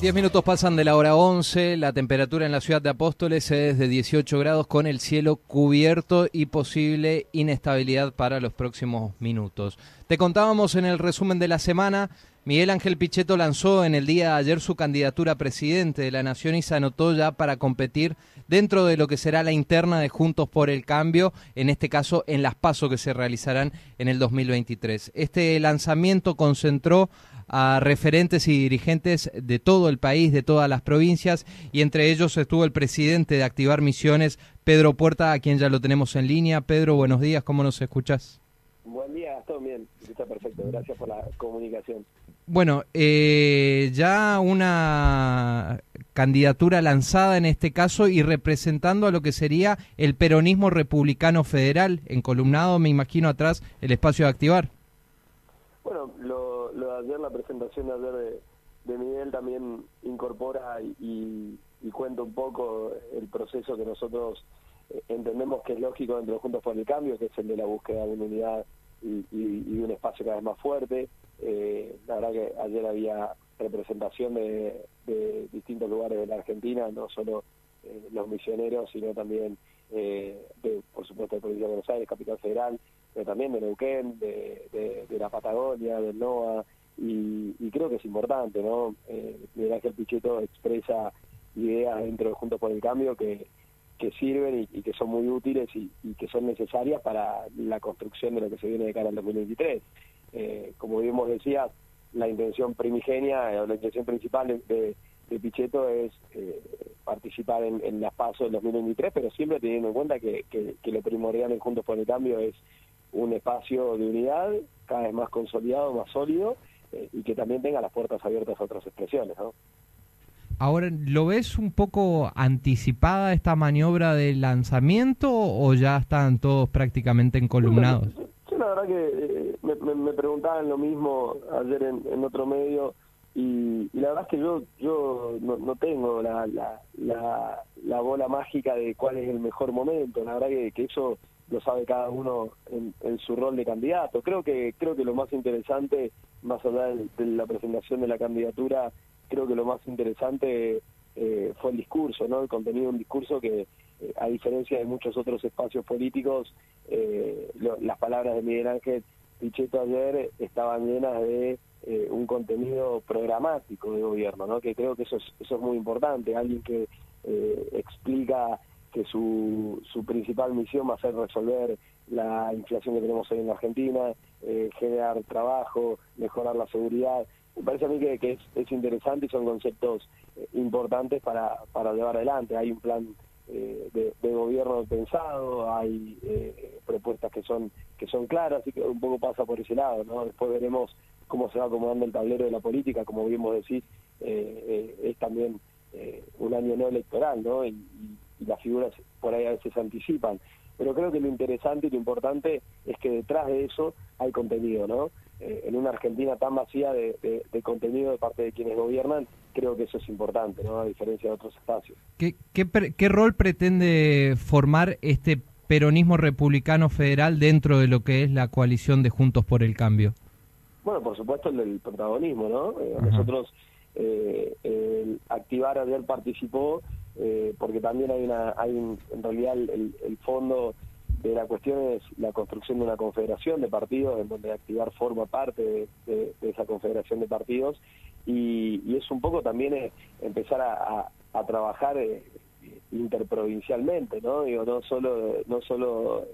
Diez minutos pasan de la hora 11, la temperatura en la ciudad de Apóstoles es de 18 grados con el cielo cubierto y posible inestabilidad para los próximos minutos. Te contábamos en el resumen de la semana, Miguel Ángel Pichetto lanzó en el día de ayer su candidatura a presidente de la Nación y se anotó ya para competir dentro de lo que será la interna de Juntos por el Cambio, en este caso en las pasos que se realizarán en el 2023. Este lanzamiento concentró a referentes y dirigentes de todo el país, de todas las provincias, y entre ellos estuvo el presidente de Activar Misiones, Pedro Puerta, a quien ya lo tenemos en línea. Pedro, buenos días, ¿cómo nos escuchas? Buen día, todo bien, está perfecto, gracias por la comunicación. Bueno, eh, ya una candidatura lanzada en este caso y representando a lo que sería el peronismo republicano federal, encolumnado, me imagino, atrás el espacio de activar. Bueno, lo, lo de ayer, la presentación de ayer de, Miguel también incorpora y, cuenta un poco el proceso que nosotros eh, entendemos que es lógico dentro de Juntos por el Cambio, que es el de la búsqueda de unidad y, y, un espacio cada vez más fuerte. Eh, la verdad que ayer había representación de, distintos lugares de la Argentina, no solo eh, los misioneros, sino también, de, por supuesto, de Provincia de Buenos Aires, Capital Federal, pero también de Neuquén, de, la Patagonia, del NOA, y, creo que es importante, ¿no? Eh, Miguel Ángel Pichetto expresa ideas dentro de Juntos por el Cambio que, que sirven y, que son muy útiles y, que son necesarias para la construcción de lo que se viene de cara al 2023. Eh, como bien vos decías, la intención primigenia o la intención principal de, de Pichetto es eh, participar en, las pasos del 2023, pero siempre teniendo en cuenta que, que lo primordial en Juntos por el Cambio es un espacio de unidad cada vez más consolidado, más sólido eh, y que también tenga las puertas abiertas a otras expresiones. ¿no? Ahora, ¿lo ves un poco anticipada esta maniobra de lanzamiento o ya están todos prácticamente encolumnados? Yo, la verdad que eh, me, preguntaban lo mismo ayer en, otro medio y, la verdad es que yo yo no, tengo la, la, la, bola mágica de cuál es el mejor momento. La verdad que, que eso lo sabe cada uno en, su rol de candidato. Creo que creo que lo más interesante, más allá de, la presentación de la candidatura, creo que lo más interesante eh, fue el discurso, ¿no? El contenido de un discurso que, eh, a diferencia de muchos otros espacios políticos, eh, las palabras de Miguel Ángel Pichetto ayer estaban llenas de un contenido programático de gobierno, ¿no? Que creo que eso es, eso es muy importante. Alguien que explica que su, su principal misión va a ser resolver la inflación que tenemos hoy en la Argentina, eh, generar trabajo, mejorar la seguridad. Me parece a mí que, es, interesante y son conceptos eh, importantes para, para llevar adelante. Hay un plan eh, de, gobierno pensado, hay propuestas que son que son claras y que un poco pasa por ese lado. ¿no? Después veremos cómo se va acomodando el tablero de la política, como bien vos decís, es también un año no electoral, ¿no? y las figuras por ahí a veces anticipan. Pero creo que lo interesante y lo importante es que detrás de eso hay contenido, ¿no? Eh, en una Argentina tan vacía de, contenido de parte de quienes gobiernan, creo que eso es importante, ¿no? A diferencia de otros espacios. ¿Qué, qué, rol pretende formar este peronismo republicano federal dentro de lo que es la coalición de Juntos por el Cambio? Bueno, por supuesto el del protagonismo, ¿no? Eh, nosotros, eh, el Activar ayer participó eh, porque también hay una, hay en realidad el, fondo de la cuestión es la construcción de una confederación de partidos, en donde activar forma parte de, esa confederación de partidos, y, es un poco también eh, empezar a, trabajar eh, interprovincialmente, ¿no? Digo, no solo, no solo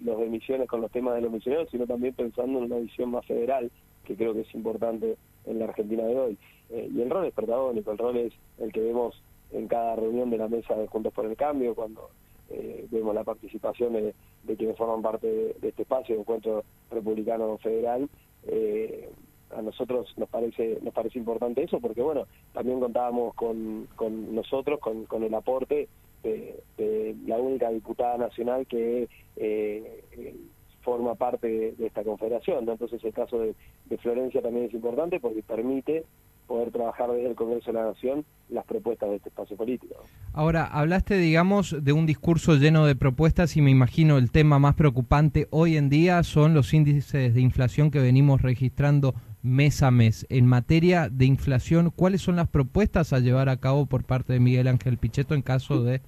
los emisiones con los temas de los misioneros, sino también pensando en una visión más federal, que creo que es importante en la Argentina de hoy. y el rol es protagónico, el rol es el que vemos en cada reunión de la mesa de Juntos por el Cambio, cuando eh, vemos la participación de, quienes forman parte de, este espacio, de Encuentro Republicano Federal, eh, a nosotros nos parece nos parece importante eso, porque bueno, también contábamos con, con nosotros, con, con el aporte de, la única diputada nacional que eh, forma parte de, esta confederación. Entonces el caso de, de Florencia también es importante porque permite poder trabajar desde el Congreso de la Nación las propuestas de este espacio político. Ahora, hablaste, digamos, de un discurso lleno de propuestas y me imagino el tema más preocupante hoy en día son los índices de inflación que venimos registrando mes a mes. En materia de inflación, ¿cuáles son las propuestas a llevar a cabo por parte de Miguel Ángel Pichetto en caso de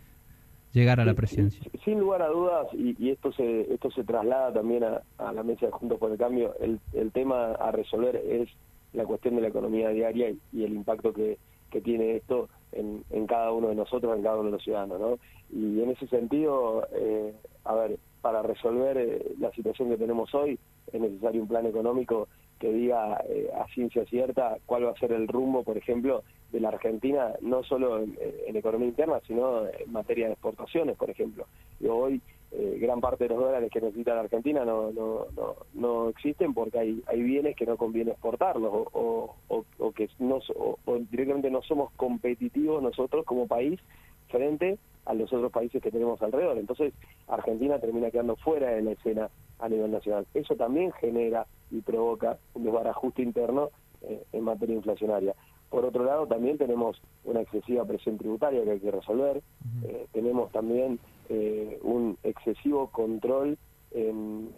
llegar a la presidencia? Sin lugar a dudas, y, esto se esto se traslada también a, la mesa de Juntos por el Cambio, el, el, tema a resolver es la cuestión de la economía diaria y, el impacto que, que tiene esto en, en, cada uno de nosotros, en cada uno de los ciudadanos. ¿no? Y en ese sentido, eh, a ver, para resolver eh, la situación que tenemos hoy, es necesario un plan económico que diga eh, a ciencia cierta cuál va a ser el rumbo, por ejemplo, de la Argentina, no solo en, economía interna, sino en materia de exportaciones, por ejemplo. Y hoy eh, gran parte de los dólares que necesita la Argentina no, no, no, no existen porque hay, hay bienes que no conviene exportarlos o, o, o que no, o, directamente no somos competitivos nosotros como país frente a los otros países que tenemos alrededor. Entonces, Argentina termina quedando fuera de la escena a nivel nacional. Eso también genera y provoca un desbarajuste interno eh, en materia inflacionaria. Por otro lado, también tenemos una excesiva presión tributaria que hay que resolver. Eh, tenemos también eh, un excesivo control en,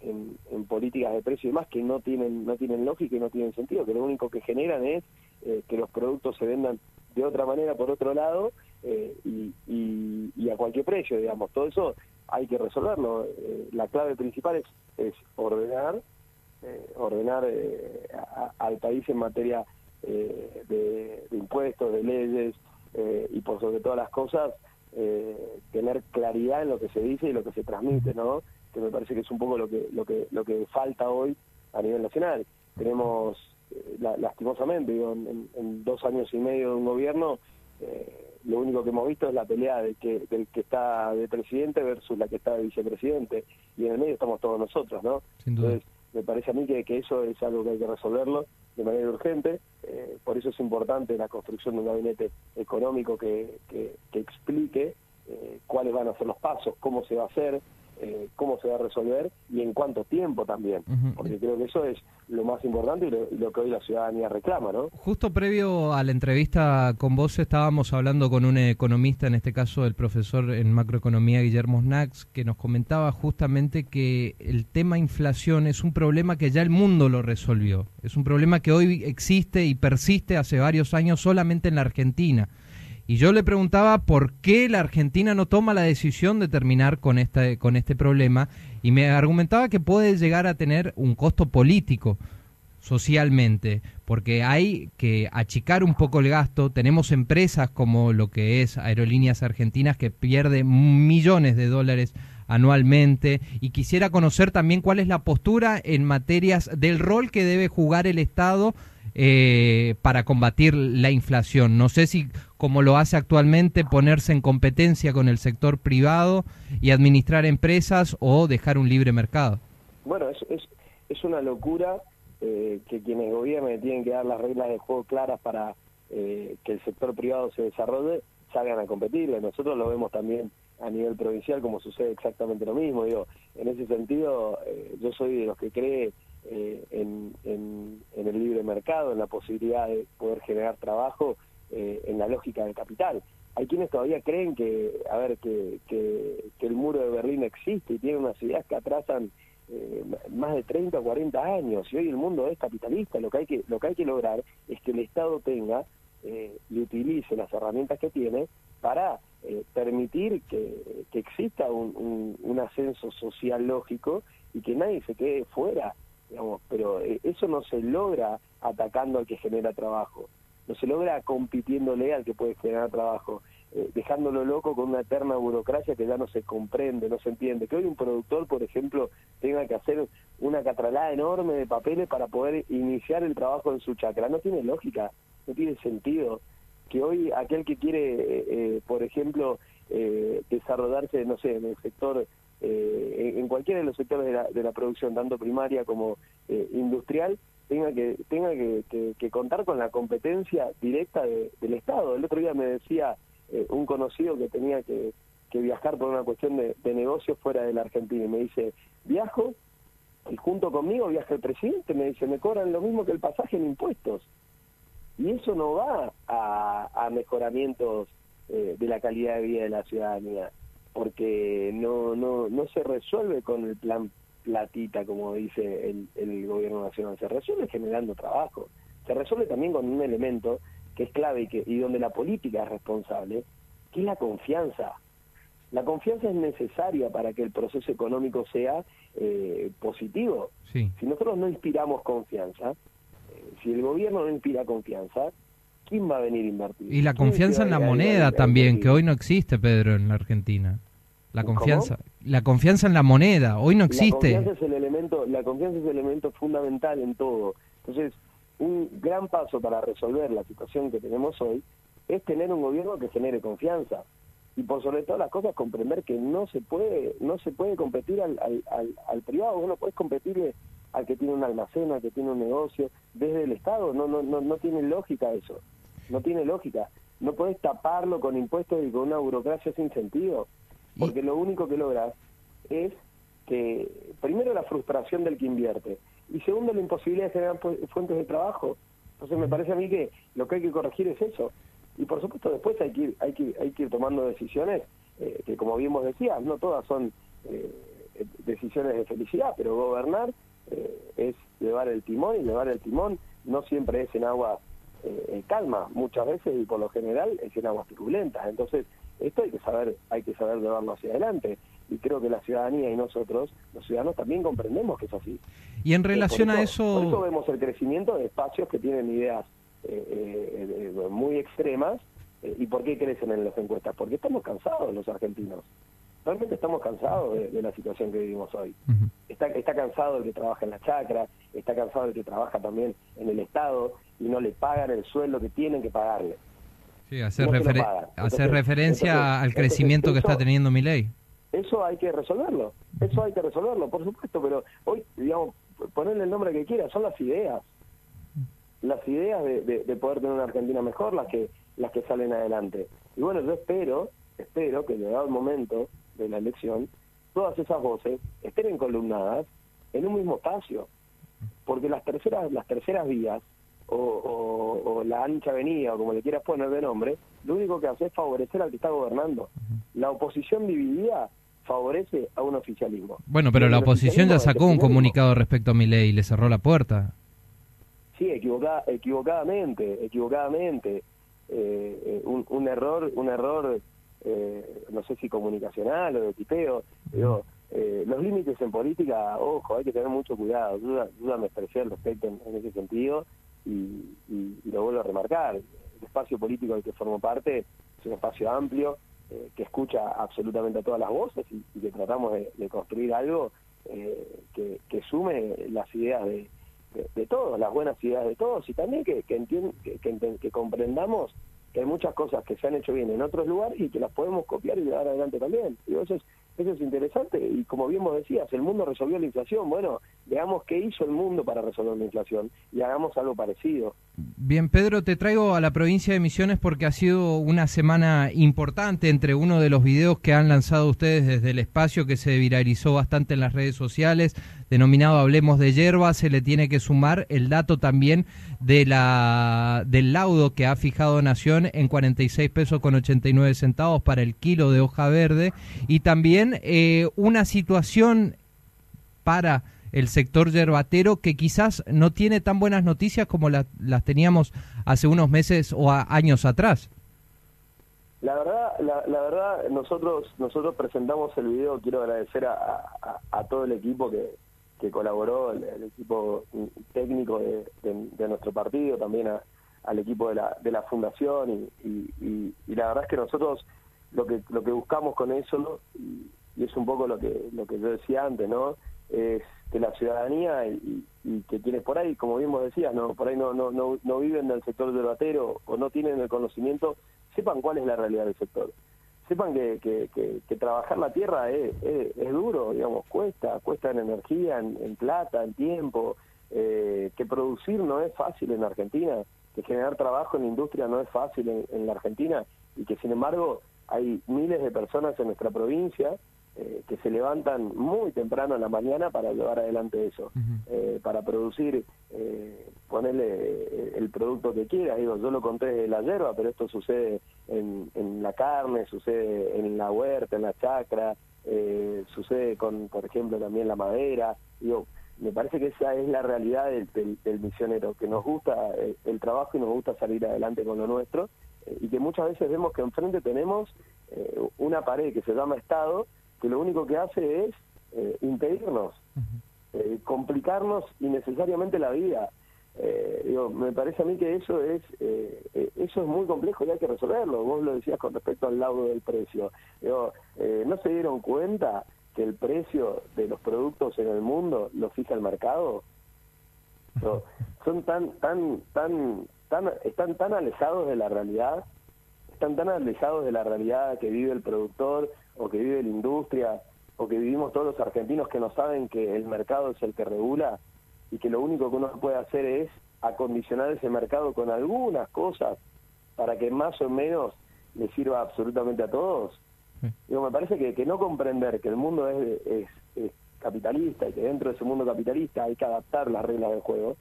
en, políticas de precio y demás que no tienen no tienen lógica y no tienen sentido, que lo único que generan es que los productos se vendan de otra manera por otro lado y, y, a cualquier precio, digamos. Todo eso hay que resolverlo. la clave principal es, es ordenar eh, ordenar eh, al país en materia eh, de, impuestos, de leyes y por sobre todas las cosas tener claridad en lo que se dice y lo que se transmite, ¿no? Que me parece que es un poco lo que lo que lo que falta hoy a nivel nacional. Tenemos lastimosamente, digo, en, dos años y medio de un gobierno lo único que hemos visto es la pelea de que, del que está de presidente versus la que está de vicepresidente y en el medio estamos todos nosotros, ¿no? Entonces, me parece a mí que, que, eso es algo que hay que resolverlo de manera urgente, eh, por eso es importante la construcción de un gabinete económico que, que, explique eh, cuáles van a ser los pasos, cómo se va a hacer, eh, cómo se va a resolver y en cuánto tiempo también, porque creo que eso es lo más importante y lo, que hoy la ciudadanía reclama, ¿no? Justo previo a la entrevista con vos estábamos hablando con un economista, en este caso el profesor en macroeconomía Guillermo Snax, que nos comentaba justamente que el tema inflación es un problema que ya el mundo lo resolvió, es un problema que hoy existe y persiste hace varios años solamente en la Argentina y yo le preguntaba por qué la Argentina no toma la decisión de terminar con este, con este problema y me argumentaba que puede llegar a tener un costo político socialmente, porque hay que achicar un poco el gasto. Tenemos empresas como lo que es Aerolíneas Argentinas que pierde millones de dólares anualmente y quisiera conocer también cuál es la postura en materias del rol que debe jugar el Estado eh, para combatir la inflación. No sé si, como lo hace actualmente, ponerse en competencia con el sector privado y administrar empresas o dejar un libre mercado. Bueno, es, es, una locura eh, que quienes gobiernen tienen que dar las reglas de juego claras para eh, que el sector privado se desarrolle, salgan a competir. Nosotros lo vemos también a nivel provincial como sucede exactamente lo mismo. Digo, en ese sentido, yo soy de los que cree eh, en, en, el libre mercado, en la posibilidad de poder generar trabajo eh, en la lógica del capital. Hay quienes todavía creen que, a ver, que, que, el muro de Berlín existe y tiene unas ideas que atrasan eh, más de 30 o 40 años y hoy el mundo es capitalista. Lo que hay que, lo que, hay que lograr es que el Estado tenga y utilice las herramientas que tiene para permitir que, que exista un, un ascenso social lógico y que nadie se quede fuera digamos, pero eh, eso no se logra atacando al que genera trabajo, no se logra compitiéndole al que puede generar trabajo, eh, dejándolo loco con una eterna burocracia que ya no se comprende, no se entiende. Que hoy un productor, por ejemplo, tenga que hacer una catralada enorme de papeles para poder iniciar el trabajo en su chacra, no tiene lógica, no tiene sentido. Que hoy aquel que quiere, eh, por ejemplo, desarrollarse, no sé, en el sector eh, en cualquiera de los sectores de la, de la producción, tanto primaria como eh, industrial, tenga que tenga que, contar con la competencia directa del Estado. El otro día me decía eh, un conocido que tenía que, viajar por una cuestión de, de negocios fuera de la Argentina y me dice, viajo y junto conmigo viaja el presidente, me dice, me cobran lo mismo que el pasaje en impuestos. Y eso no va a, a mejoramientos de la calidad de vida de la ciudadanía porque no, no, no se resuelve con el plan platita, como dice el, el gobierno nacional, se resuelve generando trabajo, se resuelve también con un elemento que es clave y, que, y donde la política es responsable, que es la confianza. La confianza es necesaria para que el proceso económico sea eh, positivo. Si nosotros no inspiramos confianza, eh, si el gobierno no inspira confianza, ¿quién va a venir a invertir? Y la confianza en la moneda también, que hoy no existe, Pedro, en la Argentina. La confianza, la confianza en la moneda, hoy no existe. La confianza es el elemento, la confianza es el elemento fundamental en todo. Entonces, un gran paso para resolver la situación que tenemos hoy es tener un gobierno que genere confianza. Y por sobre todas las cosas comprender que no se puede no se puede competir al, al, al, privado. Vos no puedes competirle al que tiene un almacén al que tiene un negocio desde el estado. No no no no tiene lógica eso. No tiene lógica. No puedes taparlo con impuestos y con una burocracia sin sentido porque lo único que logras es que primero la frustración del que invierte y segundo la imposibilidad de generar fuentes de trabajo. Entonces me parece a mí que lo que hay que corregir es eso. Y por supuesto después hay que ir, hay que, hay que ir tomando decisiones eh, que como bien vos decías, no todas son eh, decisiones de felicidad, pero gobernar eh, es llevar el timón y llevar el timón no siempre es en agua calma, muchas veces y por lo general es en aguas turbulentas. Entonces esto hay que saber, hay que saber llevarlo hacia adelante y creo que la ciudadanía y nosotros, los ciudadanos, también comprendemos que es así. Y en relación a eso... Por eso vemos el crecimiento de espacios que tienen ideas eh, eh, eh, muy extremas. ¿Y por qué crecen en las encuestas? Porque estamos cansados los argentinos. Realmente estamos cansados de, la situación que vivimos hoy. está, está cansado el que trabaja en la chacra, está cansado el que trabaja también en el Estado y no le pagan el sueldo que tienen que pagarle. Sí, hacer, referencia al crecimiento que está teniendo mi ley. Eso hay que resolverlo, eso hay que resolverlo, por supuesto, pero hoy, digamos, ponerle el nombre que quiera, son las ideas, las ideas de, de, poder tener una Argentina mejor, las que las que salen adelante. Y bueno, yo espero, espero que llegado el momento de la elección, todas esas voces estén encolumnadas en un mismo espacio, porque las terceras las terceras vías o, o, la ancha avenida, o como le quieras poner de nombre, lo único que hace es favorecer al que está gobernando. La oposición dividida favorece a un oficialismo. Bueno, pero la oposición ya sacó un comunicado respecto a mi ley y le cerró la puerta. Sí, equivocada, equivocadamente, equivocadamente. Eh, eh, un, un, error, un error, eh, no sé si comunicacional o de tipeo. Digo, los límites en política, ojo, hay que tener mucho cuidado. Duda, duda me expresé al respecto en, ese sentido y, lo vuelvo a remarcar. El espacio político del que formo parte es un espacio amplio, eh, que escucha absolutamente a todas las voces y, que tratamos de, construir algo eh, que, sume las ideas de, de, todos, las buenas ideas de todos y también que, que, que, comprendamos que hay muchas cosas que se han hecho bien en otros lugares y que las podemos copiar y llevar adelante también. Y eso es, eso es interesante y como bien vos decías, el mundo resolvió la inflación. Bueno, veamos qué hizo el mundo para resolver la inflación y hagamos algo parecido. Bien, Pedro, te traigo a la provincia de Misiones porque ha sido una semana importante entre uno de los videos que han lanzado ustedes desde el espacio que se viralizó bastante en las redes sociales, denominado Hablemos de Hierba, se le tiene que sumar el dato también de la del laudo que ha fijado Nación en 46 pesos con 89 centavos para el kilo de hoja verde. Y también eh, una situación para el sector yerbatero que quizás no tiene tan buenas noticias como las teníamos hace unos meses o años atrás. La verdad, la, verdad, nosotros nosotros presentamos el video. Quiero agradecer a, a, todo el equipo que, que colaboró, el, equipo técnico de, nuestro partido, también al equipo de la, de la fundación y, y, la verdad es que nosotros lo que lo que buscamos con eso y, y es un poco lo que lo que yo decía antes, ¿no? Es que la ciudadanía y, que quienes por ahí, como bien vos decías, no, por ahí no, no, no, no viven del sector del batero o no tienen el conocimiento, sepan cuál es la realidad del sector. Sepan que, que, que, trabajar la tierra es, es, duro, digamos, cuesta, cuesta en energía, en, plata, en tiempo, eh, que producir no es fácil en Argentina, que generar trabajo en la industria no es fácil en, en la Argentina y que sin embargo hay miles de personas en nuestra provincia eh, que se levantan muy temprano en la mañana para llevar adelante eso, eh, para producir, eh, ponerle el producto que quiera. Digo, yo lo conté de la hierba, pero esto sucede en, en la carne, sucede en la huerta, en la chacra, sucede con, por ejemplo, también la madera. Digo, me parece que esa es la realidad del, del, misionero, que nos gusta el, trabajo y nos gusta salir adelante con lo nuestro, y que muchas veces vemos que enfrente tenemos una pared que se llama Estado, que lo único que hace es eh, impedirnos, eh, complicarnos innecesariamente la vida. Eh, digo, me parece a mí que eso es eso es muy complejo y hay que resolverlo. Vos lo decías con respecto al laudo del precio. Digo, ¿No se dieron cuenta que el precio de los productos en el mundo lo fija el mercado? son tan tan tan tan están tan alejados de la realidad están tan alejados de la realidad que vive el productor o que vive la industria o que vivimos todos los argentinos que no saben que el mercado es el que regula y que lo único que uno puede hacer es acondicionar ese mercado con algunas cosas para que más o menos le sirva absolutamente a todos. Digo, me parece que, que, no comprender que el mundo es, es, es, capitalista y que dentro de ese mundo capitalista hay que adaptar las reglas del juego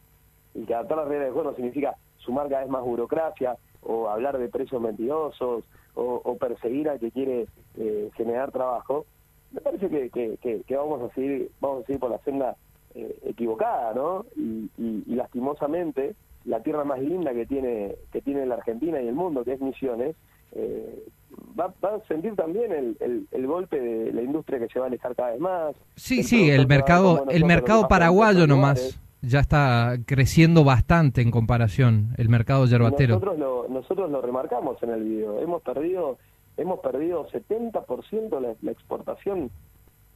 y que adaptar las reglas del juego no significa sumar cada vez más burocracia, o hablar de precios mentirosos o, perseguir a que quiere eh, generar trabajo, me parece que, que, vamos a seguir vamos a seguir por la senda eh, equivocada, ¿no? Y, lastimosamente la tierra más linda que tiene que tiene la Argentina y el mundo, que es Misiones, eh, va, a sentir también el, el, golpe de la industria que se va a alejar cada vez más. Sí, sí, el mercado el mercado paraguayo nomás ya está creciendo bastante en comparación el mercado yerbatero. Nosotros lo, nosotros lo remarcamos en el video. Hemos perdido hemos perdido 70% la, la exportación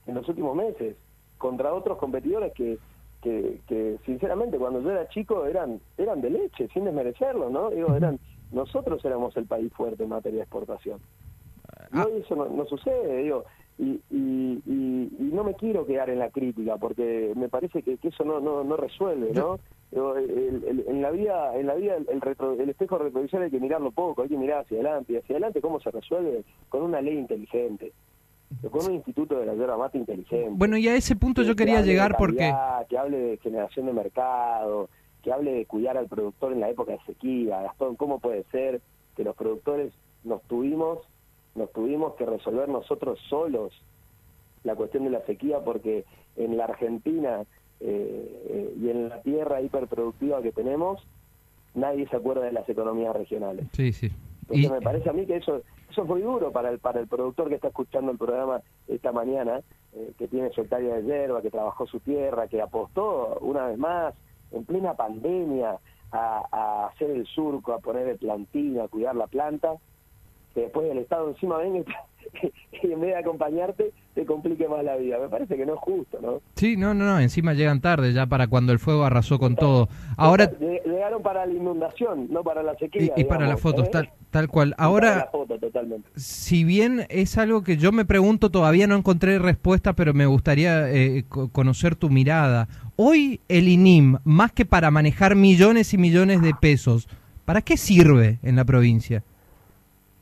en los últimos meses contra otros competidores que, que, sinceramente cuando yo era chico eran eran de leche sin desmerecerlo, ¿no? Digo, eran nosotros éramos el país fuerte en materia de exportación. Y ah. hoy eso no, no sucede, digo, y, y, y, no me quiero quedar en la crítica porque me parece que, eso no, no, no resuelve, ¿no? en la vida, en la vida el, retro, el espejo retrovisor hay que mirarlo poco, hay que mirar hacia adelante. ¿Y hacia adelante cómo se resuelve? Con una ley inteligente. Con un instituto de la yerba mate inteligente. Bueno, y a ese punto yo quería llegar porque... Que hable de generación de mercado, que hable de cuidar al productor en la época de sequía. Gastón, ¿cómo puede ser que los productores nos tuvimos nos tuvimos que resolver nosotros solos la cuestión de la sequía porque en la Argentina eh, eh, y en la tierra hiperproductiva que tenemos nadie se acuerda de las economías regionales. Sí, sí. Entonces me parece a mí que eso eso fue duro para el para el productor que está escuchando el programa esta mañana, eh, que tiene su hectárea de hierba, que trabajó su tierra, que apostó una vez más en plena pandemia a, a hacer el surco, a poner el plantín, a cuidar la planta que después el Estado encima venga y, en vez de acompañarte te complique más la vida. Me parece que no es justo, ¿no? Sí, no, no, no, encima llegan tarde ya para cuando el fuego arrasó con todo. Ahora llegaron para la inundación, no para la sequía. Y, para las fotos, ¿eh? tal, cual. Ahora, si bien es algo que yo me pregunto, todavía no encontré respuesta, pero me gustaría eh, conocer tu mirada. Hoy el INIM, más que para manejar millones y millones de pesos, ¿para qué sirve en la provincia?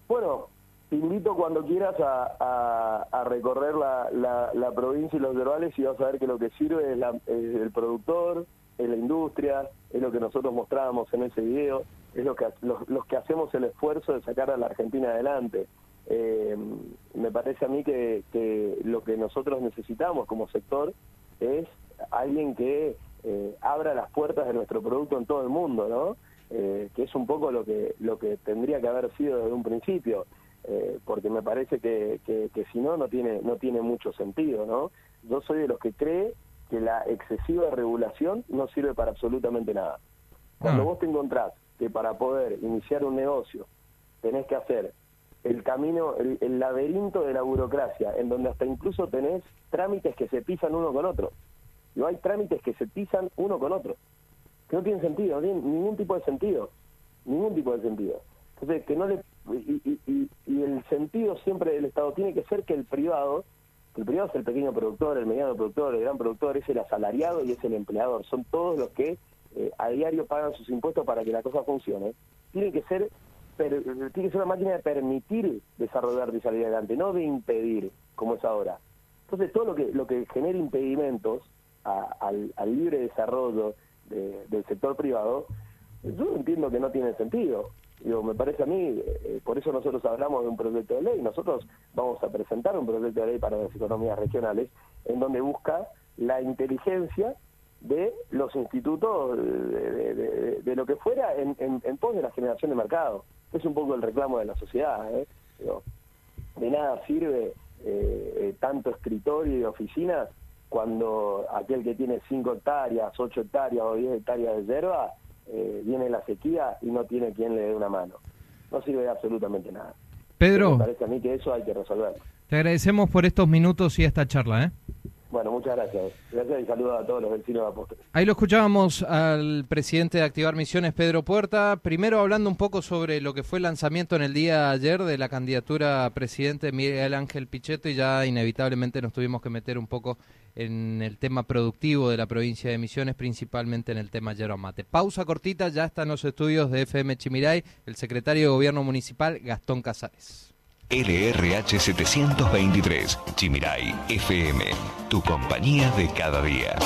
Bueno, te invito cuando quieras a, recorrer la, provincia y los verbales y vas a ver que lo que sirve es, el productor, es la industria, es lo que nosotros mostrábamos en ese video, es lo que los, que hacemos el esfuerzo de sacar a la Argentina adelante. Eh, me parece a mí que, lo que nosotros necesitamos como sector es alguien que eh, abra las puertas de nuestro producto en todo el mundo, ¿no? Eh, que es un poco lo que lo que tendría que haber sido desde un principio eh, porque me parece que, que, si no no tiene no tiene mucho sentido no yo soy de los que cree que la excesiva regulación no sirve para absolutamente nada cuando ah. vos te encontrás que para poder iniciar un negocio tenés que hacer el camino, el, el, laberinto de la burocracia, en donde hasta incluso tenés trámites que se pisan uno con otro. No hay trámites que se pisan uno con otro que no tiene sentido, no tiene ningún tipo de sentido, ningún tipo de sentido. Entonces, que no le... Y, el sentido siempre del Estado tiene que ser que el privado, el privado es el pequeño productor, el mediano productor, el gran productor, es el asalariado y es el empleador, son todos los que eh, a diario pagan sus impuestos para que la cosa funcione. Tiene que ser tiene que ser una máquina de permitir desarrollar y salir adelante, no de impedir, como es ahora. Entonces todo lo que, lo que genera impedimentos al, libre desarrollo del sector privado, yo entiendo que no tiene sentido. Digo, me parece a mí, eh, por eso nosotros hablamos de un proyecto de ley, nosotros vamos a presentar un proyecto de ley para las economías regionales, en donde busca la inteligencia de los institutos de, lo que fuera en, en, pos de la generación de mercado. Es un poco el reclamo de la sociedad. ¿eh? de nada sirve eh, eh, tanto escritorio y oficina cuando aquel que tiene 5 hectáreas, 8 hectáreas o 10 hectáreas de hierba, viene la sequía y no tiene quien le dé una mano. No sirve de absolutamente nada. Pedro. Me parece a mí que eso hay que resolverlo. Te agradecemos por estos minutos y esta charla. ¿eh? Bueno, muchas gracias. Gracias y saludos a todos los vecinos de Apóstoles. Ahí lo escuchábamos al presidente de Activar Misiones, Pedro Puerta. Primero hablando un poco sobre lo que fue el lanzamiento en el día de ayer de la candidatura a presidente Miguel Ángel Pichetto y ya inevitablemente nos tuvimos que meter un poco en el tema productivo de la provincia de Misiones, principalmente en el tema yerba mate. Pausa cortita, ya están los estudios de FM Chimiray, el secretario de Gobierno Municipal, Gastón Casares. LRH 723, Chimiray FM, tu compañía de cada día.